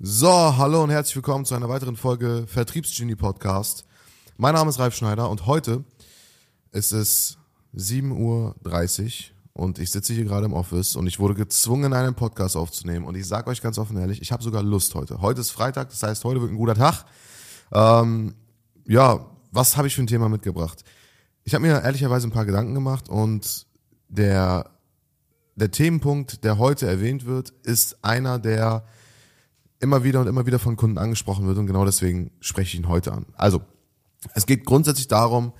So, hallo und herzlich willkommen zu einer weiteren Folge Vertriebsgenie Podcast. Mein Name ist Ralf Schneider und heute ist es 7.30 Uhr und ich sitze hier gerade im Office und ich wurde gezwungen, einen Podcast aufzunehmen. Und ich sage euch ganz offen ehrlich, ich habe sogar Lust heute. Heute ist Freitag, das heißt, heute wird ein guter Tag. Ähm, ja, was habe ich für ein Thema mitgebracht? Ich habe mir ehrlicherweise ein paar Gedanken gemacht und der, der Themenpunkt, der heute erwähnt wird, ist einer, der immer wieder und immer wieder von Kunden angesprochen wird und genau deswegen spreche ich ihn heute an. Also, es geht grundsätzlich darum,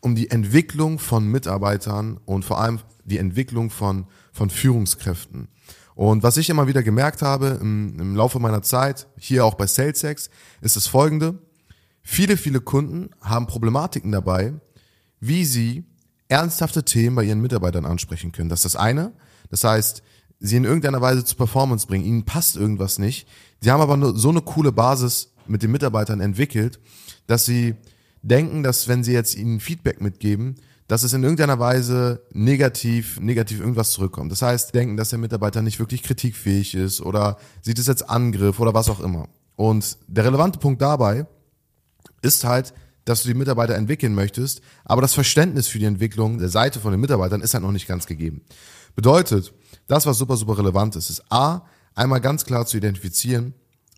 um die Entwicklung von Mitarbeitern und vor allem die Entwicklung von, von Führungskräften. Und was ich immer wieder gemerkt habe im, im Laufe meiner Zeit, hier auch bei SalesX, ist das folgende. Viele, viele Kunden haben Problematiken dabei, wie sie ernsthafte Themen bei ihren Mitarbeitern ansprechen können. Das ist das eine. Das heißt, sie in irgendeiner Weise zu Performance bringen. Ihnen passt irgendwas nicht. Sie haben aber nur so eine coole Basis mit den Mitarbeitern entwickelt, dass sie denken, dass wenn sie jetzt ihnen Feedback mitgeben, dass es in irgendeiner Weise negativ, negativ irgendwas zurückkommt. Das heißt, denken, dass der Mitarbeiter nicht wirklich kritikfähig ist oder sieht es als Angriff oder was auch immer. Und der relevante Punkt dabei ist halt, dass du die Mitarbeiter entwickeln möchtest, aber das Verständnis für die Entwicklung der Seite von den Mitarbeitern ist halt noch nicht ganz gegeben. Bedeutet, das, was super, super relevant ist, ist A, einmal ganz klar zu identifizieren,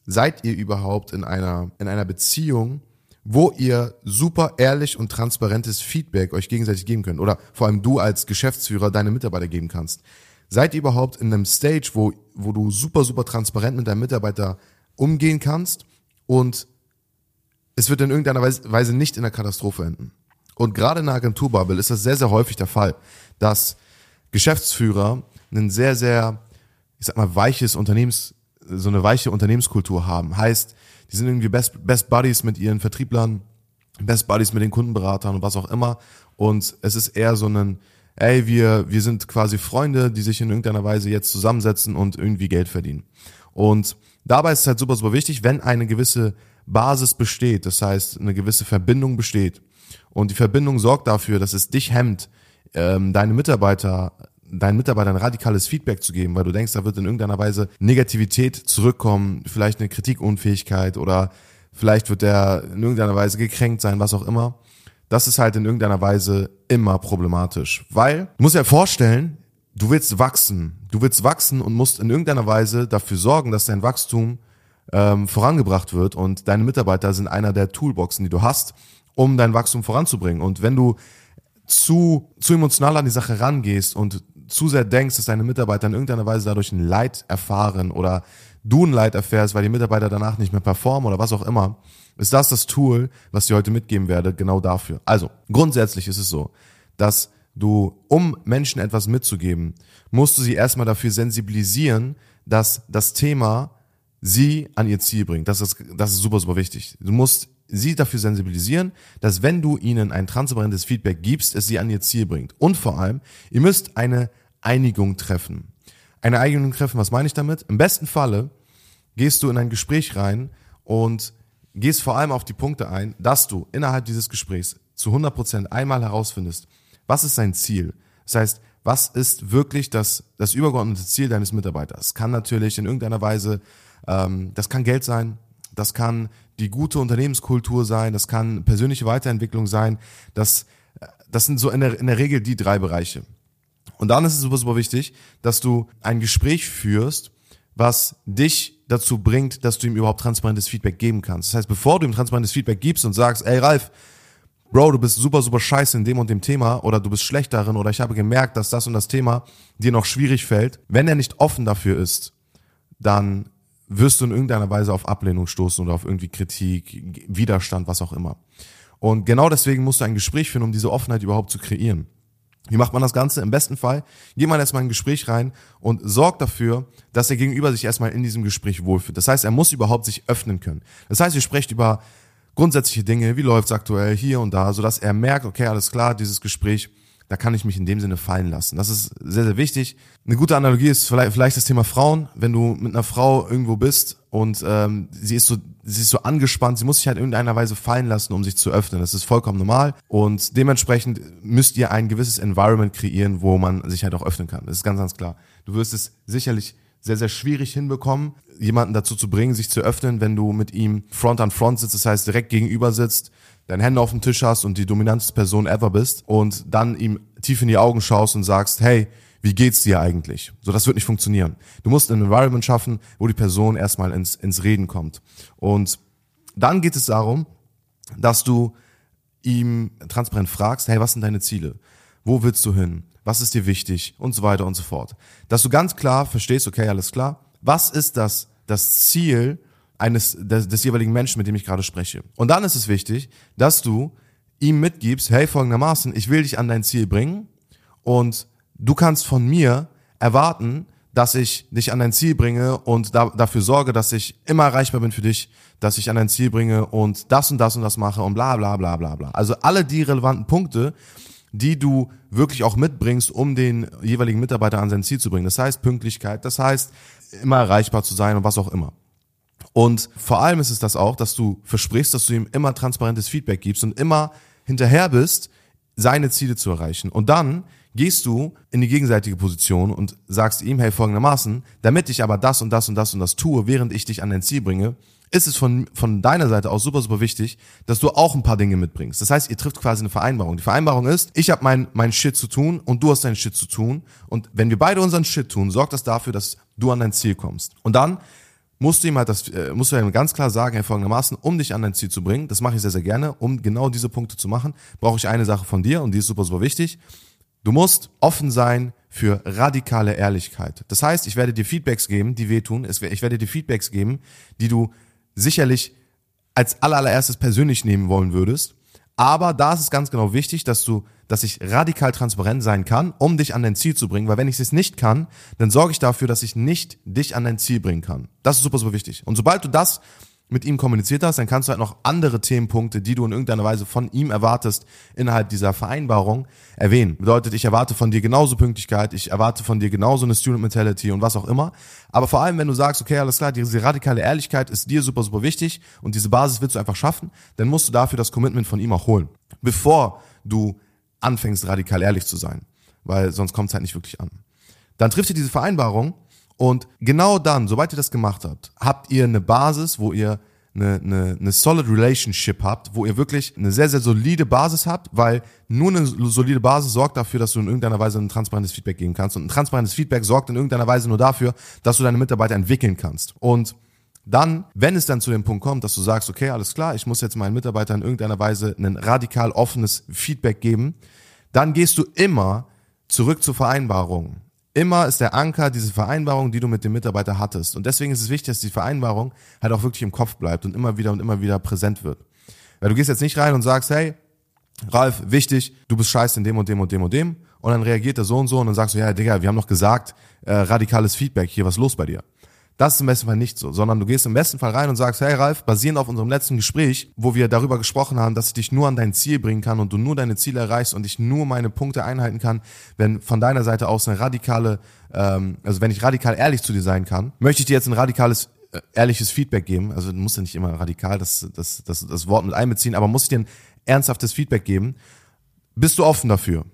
seid ihr überhaupt in einer, in einer Beziehung, wo ihr super ehrlich und transparentes Feedback euch gegenseitig geben könnt oder vor allem du als Geschäftsführer deine Mitarbeiter geben kannst. Seid ihr überhaupt in einem Stage, wo, wo du super, super transparent mit deinem Mitarbeiter umgehen kannst und es wird in irgendeiner Weise nicht in der Katastrophe enden. Und gerade in der Agenturbubble ist das sehr, sehr häufig der Fall, dass Geschäftsführer ein sehr, sehr, ich sag mal, weiches Unternehmens, so eine weiche Unternehmenskultur haben. Heißt, die sind irgendwie Best, Best Buddies mit ihren Vertrieblern, Best Buddies mit den Kundenberatern und was auch immer. Und es ist eher so ein, ey, wir, wir sind quasi Freunde, die sich in irgendeiner Weise jetzt zusammensetzen und irgendwie Geld verdienen. Und dabei ist es halt super, super wichtig, wenn eine gewisse Basis besteht, das heißt, eine gewisse Verbindung besteht. Und die Verbindung sorgt dafür, dass es dich hemmt, ähm, deine Mitarbeiter deinen Mitarbeitern radikales Feedback zu geben, weil du denkst, da wird in irgendeiner Weise Negativität zurückkommen, vielleicht eine Kritikunfähigkeit oder vielleicht wird der in irgendeiner Weise gekränkt sein, was auch immer. Das ist halt in irgendeiner Weise immer problematisch, weil du musst dir vorstellen, du willst wachsen, du willst wachsen und musst in irgendeiner Weise dafür sorgen, dass dein Wachstum ähm, vorangebracht wird und deine Mitarbeiter sind einer der Toolboxen, die du hast, um dein Wachstum voranzubringen. Und wenn du zu, zu emotional an die Sache rangehst und zu sehr denkst, dass deine Mitarbeiter in irgendeiner Weise dadurch ein Leid erfahren oder du ein Leid erfährst, weil die Mitarbeiter danach nicht mehr performen oder was auch immer, ist das das Tool, was ich heute mitgeben werde, genau dafür. Also, grundsätzlich ist es so, dass du, um Menschen etwas mitzugeben, musst du sie erstmal dafür sensibilisieren, dass das Thema sie an ihr Ziel bringt. Das ist, das ist super, super wichtig. Du musst sie dafür sensibilisieren, dass wenn du ihnen ein transparentes Feedback gibst, es sie an ihr Ziel bringt. Und vor allem, ihr müsst eine Einigung treffen. Eine Einigung treffen, was meine ich damit? Im besten Falle gehst du in ein Gespräch rein und gehst vor allem auf die Punkte ein, dass du innerhalb dieses Gesprächs zu 100 Prozent einmal herausfindest, was ist sein Ziel? Das heißt, was ist wirklich das, das übergeordnete Ziel deines Mitarbeiters? Kann natürlich in irgendeiner Weise, ähm, das kann Geld sein, das kann die gute Unternehmenskultur sein, das kann persönliche Weiterentwicklung sein, das, das sind so in der, in der Regel die drei Bereiche. Und dann ist es super, super wichtig, dass du ein Gespräch führst, was dich dazu bringt, dass du ihm überhaupt transparentes Feedback geben kannst. Das heißt, bevor du ihm transparentes Feedback gibst und sagst, ey Ralf, Bro, du bist super, super scheiße in dem und dem Thema oder du bist schlecht darin oder ich habe gemerkt, dass das und das Thema dir noch schwierig fällt. Wenn er nicht offen dafür ist, dann wirst du in irgendeiner Weise auf Ablehnung stoßen oder auf irgendwie Kritik, Widerstand, was auch immer. Und genau deswegen musst du ein Gespräch führen, um diese Offenheit überhaupt zu kreieren. Wie macht man das Ganze? Im besten Fall geht man erstmal in ein Gespräch rein und sorgt dafür, dass der Gegenüber sich erstmal in diesem Gespräch wohlfühlt. Das heißt, er muss überhaupt sich öffnen können. Das heißt, ihr sprecht über grundsätzliche Dinge, wie läuft's aktuell hier und da, sodass er merkt, okay, alles klar, dieses Gespräch da kann ich mich in dem Sinne fallen lassen. Das ist sehr, sehr wichtig. Eine gute Analogie ist vielleicht, vielleicht das Thema Frauen. Wenn du mit einer Frau irgendwo bist und ähm, sie ist so sie ist so angespannt, sie muss sich halt in irgendeiner Weise fallen lassen, um sich zu öffnen. Das ist vollkommen normal und dementsprechend müsst ihr ein gewisses Environment kreieren, wo man sich halt auch öffnen kann. Das ist ganz, ganz klar. Du wirst es sicherlich sehr, sehr schwierig hinbekommen. jemanden dazu zu bringen, sich zu öffnen, wenn du mit ihm Front an Front sitzt, das heißt direkt gegenüber sitzt, deine Hände auf dem Tisch hast und die dominanteste Person ever bist und dann ihm tief in die Augen schaust und sagst, hey, wie geht's dir eigentlich? So, das wird nicht funktionieren. Du musst ein Environment schaffen, wo die Person erstmal ins, ins Reden kommt. Und dann geht es darum, dass du ihm transparent fragst, hey, was sind deine Ziele? Wo willst du hin? Was ist dir wichtig? Und so weiter und so fort. Dass du ganz klar verstehst, okay, alles klar. Was ist das, das Ziel eines, des, des jeweiligen Menschen, mit dem ich gerade spreche? Und dann ist es wichtig, dass du ihm mitgibst, hey, folgendermaßen, ich will dich an dein Ziel bringen und du kannst von mir erwarten, dass ich dich an dein Ziel bringe und da, dafür sorge, dass ich immer erreichbar bin für dich, dass ich an dein Ziel bringe und das und das und das mache und bla bla bla bla bla. Also alle die relevanten Punkte, die du wirklich auch mitbringst, um den jeweiligen Mitarbeiter an sein Ziel zu bringen. Das heißt Pünktlichkeit, das heißt immer erreichbar zu sein und was auch immer. Und vor allem ist es das auch, dass du versprichst, dass du ihm immer transparentes Feedback gibst und immer hinterher bist, seine Ziele zu erreichen. Und dann gehst du in die gegenseitige Position und sagst ihm, hey, folgendermaßen, damit ich aber das und das und das und das tue, während ich dich an dein Ziel bringe, ist es von, von deiner Seite aus super, super wichtig, dass du auch ein paar Dinge mitbringst. Das heißt, ihr trifft quasi eine Vereinbarung. Die Vereinbarung ist, ich habe mein, mein Shit zu tun und du hast deinen Shit zu tun. Und wenn wir beide unseren Shit tun, sorgt das dafür, dass du an dein Ziel kommst. Und dann musst du ihm halt das, äh, musst du ihm ganz klar sagen, hey, folgendermaßen, um dich an dein Ziel zu bringen, das mache ich sehr, sehr gerne, um genau diese Punkte zu machen, brauche ich eine Sache von dir und die ist super, super wichtig. Du musst offen sein für radikale Ehrlichkeit. Das heißt, ich werde dir Feedbacks geben, die wehtun. Ich werde dir Feedbacks geben, die du sicherlich als allererstes persönlich nehmen wollen würdest. Aber da ist es ganz genau wichtig, dass du, dass ich radikal transparent sein kann, um dich an dein Ziel zu bringen. Weil wenn ich es nicht kann, dann sorge ich dafür, dass ich nicht dich an dein Ziel bringen kann. Das ist super, super wichtig. Und sobald du das mit ihm kommuniziert hast, dann kannst du halt noch andere Themenpunkte, die du in irgendeiner Weise von ihm erwartest, innerhalb dieser Vereinbarung erwähnen. Bedeutet, ich erwarte von dir genauso Pünktlichkeit, ich erwarte von dir genauso eine Student Mentality und was auch immer. Aber vor allem, wenn du sagst, okay, alles klar, diese radikale Ehrlichkeit ist dir super, super wichtig und diese Basis willst du einfach schaffen, dann musst du dafür das Commitment von ihm auch holen, bevor du anfängst, radikal ehrlich zu sein. Weil sonst kommt es halt nicht wirklich an. Dann trifft ihr diese Vereinbarung und genau dann, sobald ihr das gemacht habt, habt ihr eine Basis, wo ihr eine, eine, eine solid Relationship habt, wo ihr wirklich eine sehr, sehr solide Basis habt, weil nur eine solide Basis sorgt dafür, dass du in irgendeiner Weise ein transparentes Feedback geben kannst. Und ein transparentes Feedback sorgt in irgendeiner Weise nur dafür, dass du deine Mitarbeiter entwickeln kannst. Und dann, wenn es dann zu dem Punkt kommt, dass du sagst, okay, alles klar, ich muss jetzt meinen Mitarbeitern in irgendeiner Weise ein radikal offenes Feedback geben, dann gehst du immer zurück zur Vereinbarung. Immer ist der Anker diese Vereinbarung, die du mit dem Mitarbeiter hattest. Und deswegen ist es wichtig, dass die Vereinbarung halt auch wirklich im Kopf bleibt und immer wieder und immer wieder präsent wird. Weil du gehst jetzt nicht rein und sagst, hey, Ralf, wichtig, du bist scheiße in dem und dem und dem und dem. Und dann reagiert er so und so und dann sagst du, ja, Digga, wir haben noch gesagt, äh, radikales Feedback, hier, was los bei dir? Das ist im besten Fall nicht so, sondern du gehst im besten Fall rein und sagst, hey Ralf, basierend auf unserem letzten Gespräch, wo wir darüber gesprochen haben, dass ich dich nur an dein Ziel bringen kann und du nur deine Ziele erreichst und ich nur meine Punkte einhalten kann, wenn von deiner Seite aus eine radikale, ähm, also wenn ich radikal ehrlich zu dir sein kann, möchte ich dir jetzt ein radikales äh, ehrliches Feedback geben. Also du musst ja nicht immer radikal das, das, das, das Wort mit einbeziehen, aber muss ich dir ein ernsthaftes Feedback geben. Bist du offen dafür?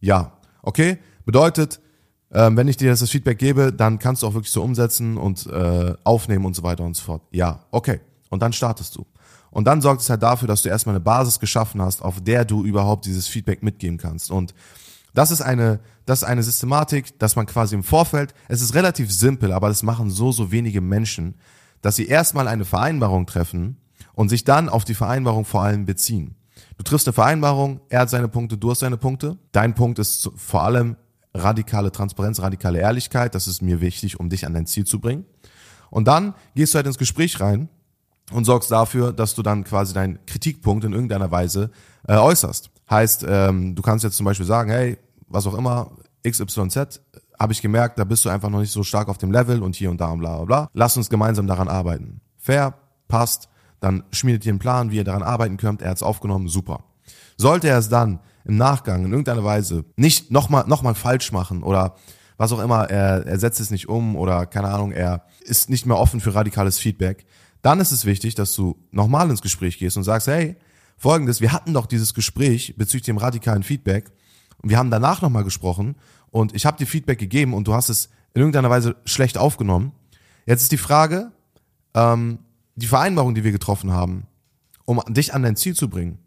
Ja. Okay? Bedeutet, ähm, wenn ich dir das Feedback gebe, dann kannst du auch wirklich so umsetzen und äh, aufnehmen und so weiter und so fort. Ja, okay. Und dann startest du. Und dann sorgt es halt dafür, dass du erstmal eine Basis geschaffen hast, auf der du überhaupt dieses Feedback mitgeben kannst. Und das ist eine, das ist eine Systematik, dass man quasi im Vorfeld, es ist relativ simpel, aber das machen so, so wenige Menschen, dass sie erstmal eine Vereinbarung treffen und sich dann auf die Vereinbarung vor allem beziehen. Du triffst eine Vereinbarung, er hat seine Punkte, du hast seine Punkte. Dein Punkt ist vor allem, radikale Transparenz, radikale Ehrlichkeit. Das ist mir wichtig, um dich an dein Ziel zu bringen. Und dann gehst du halt ins Gespräch rein und sorgst dafür, dass du dann quasi deinen Kritikpunkt in irgendeiner Weise äh, äußerst. Heißt, ähm, du kannst jetzt zum Beispiel sagen, hey, was auch immer, XYZ, habe ich gemerkt, da bist du einfach noch nicht so stark auf dem Level und hier und da und bla bla bla. Lass uns gemeinsam daran arbeiten. Fair, passt, dann schmiedet ihr einen Plan, wie ihr daran arbeiten könnt. Er hat's aufgenommen, super. Sollte er es dann im Nachgang in irgendeiner Weise nicht nochmal noch mal falsch machen oder was auch immer, er, er setzt es nicht um oder keine Ahnung, er ist nicht mehr offen für radikales Feedback, dann ist es wichtig, dass du nochmal ins Gespräch gehst und sagst, hey, folgendes, wir hatten doch dieses Gespräch bezüglich dem radikalen Feedback und wir haben danach nochmal gesprochen und ich habe dir Feedback gegeben und du hast es in irgendeiner Weise schlecht aufgenommen. Jetzt ist die Frage, ähm, die Vereinbarung, die wir getroffen haben, um dich an dein Ziel zu bringen,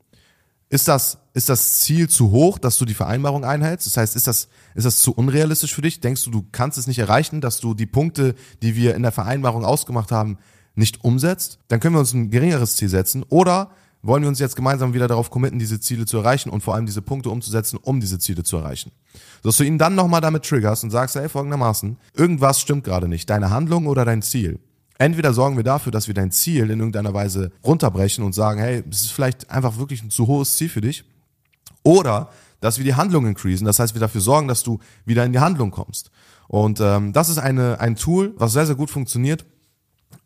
ist das, ist das Ziel zu hoch, dass du die Vereinbarung einhältst? Das heißt, ist das, ist das zu unrealistisch für dich? Denkst du, du kannst es nicht erreichen, dass du die Punkte, die wir in der Vereinbarung ausgemacht haben, nicht umsetzt? Dann können wir uns ein geringeres Ziel setzen. Oder wollen wir uns jetzt gemeinsam wieder darauf committen, diese Ziele zu erreichen und vor allem diese Punkte umzusetzen, um diese Ziele zu erreichen. Dass du ihn dann nochmal damit triggerst und sagst, hey, folgendermaßen, irgendwas stimmt gerade nicht, deine Handlung oder dein Ziel. Entweder sorgen wir dafür, dass wir dein Ziel in irgendeiner Weise runterbrechen und sagen, hey, es ist vielleicht einfach wirklich ein zu hohes Ziel für dich. Oder dass wir die Handlung increasen, das heißt, wir dafür sorgen, dass du wieder in die Handlung kommst. Und ähm, das ist eine, ein Tool, was sehr, sehr gut funktioniert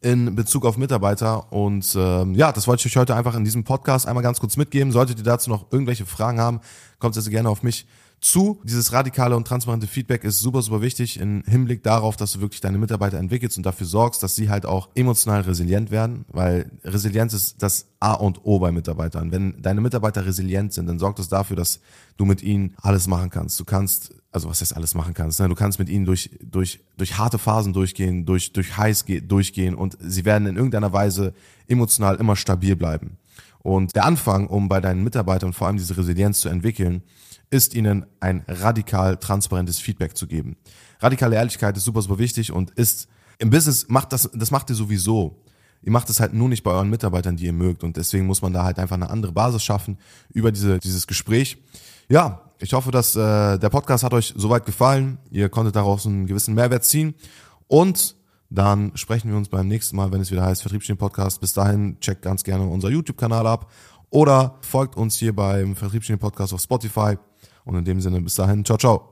in Bezug auf Mitarbeiter. Und ähm, ja, das wollte ich euch heute einfach in diesem Podcast einmal ganz kurz mitgeben. Solltet ihr dazu noch irgendwelche Fragen haben, kommt also gerne auf mich zu. Dieses radikale und transparente Feedback ist super, super wichtig im Hinblick darauf, dass du wirklich deine Mitarbeiter entwickelst und dafür sorgst, dass sie halt auch emotional resilient werden, weil Resilienz ist das A und O bei Mitarbeitern. Wenn deine Mitarbeiter resilient sind, dann sorgt es dafür, dass du mit ihnen alles machen kannst. Du kannst, also was heißt alles machen kannst, ne? du kannst mit ihnen durch, durch, durch harte Phasen durchgehen, durch, durch heiß durchgehen und sie werden in irgendeiner Weise emotional immer stabil bleiben. Und der Anfang, um bei deinen Mitarbeitern vor allem diese Resilienz zu entwickeln, ist ihnen ein radikal transparentes Feedback zu geben. Radikale Ehrlichkeit ist super, super wichtig und ist im Business macht das, das macht ihr sowieso. Ihr macht es halt nur nicht bei euren Mitarbeitern, die ihr mögt. Und deswegen muss man da halt einfach eine andere Basis schaffen über diese, dieses Gespräch. Ja, ich hoffe, dass äh, der Podcast hat euch soweit gefallen. Ihr konntet daraus einen gewissen Mehrwert ziehen. Und dann sprechen wir uns beim nächsten Mal, wenn es wieder heißt Vertriebsstehen Podcast. Bis dahin checkt ganz gerne unser YouTube-Kanal ab oder folgt uns hier beim Vertriebsstehen Podcast auf Spotify. Und in dem Sinne, bis dahin, ciao, ciao.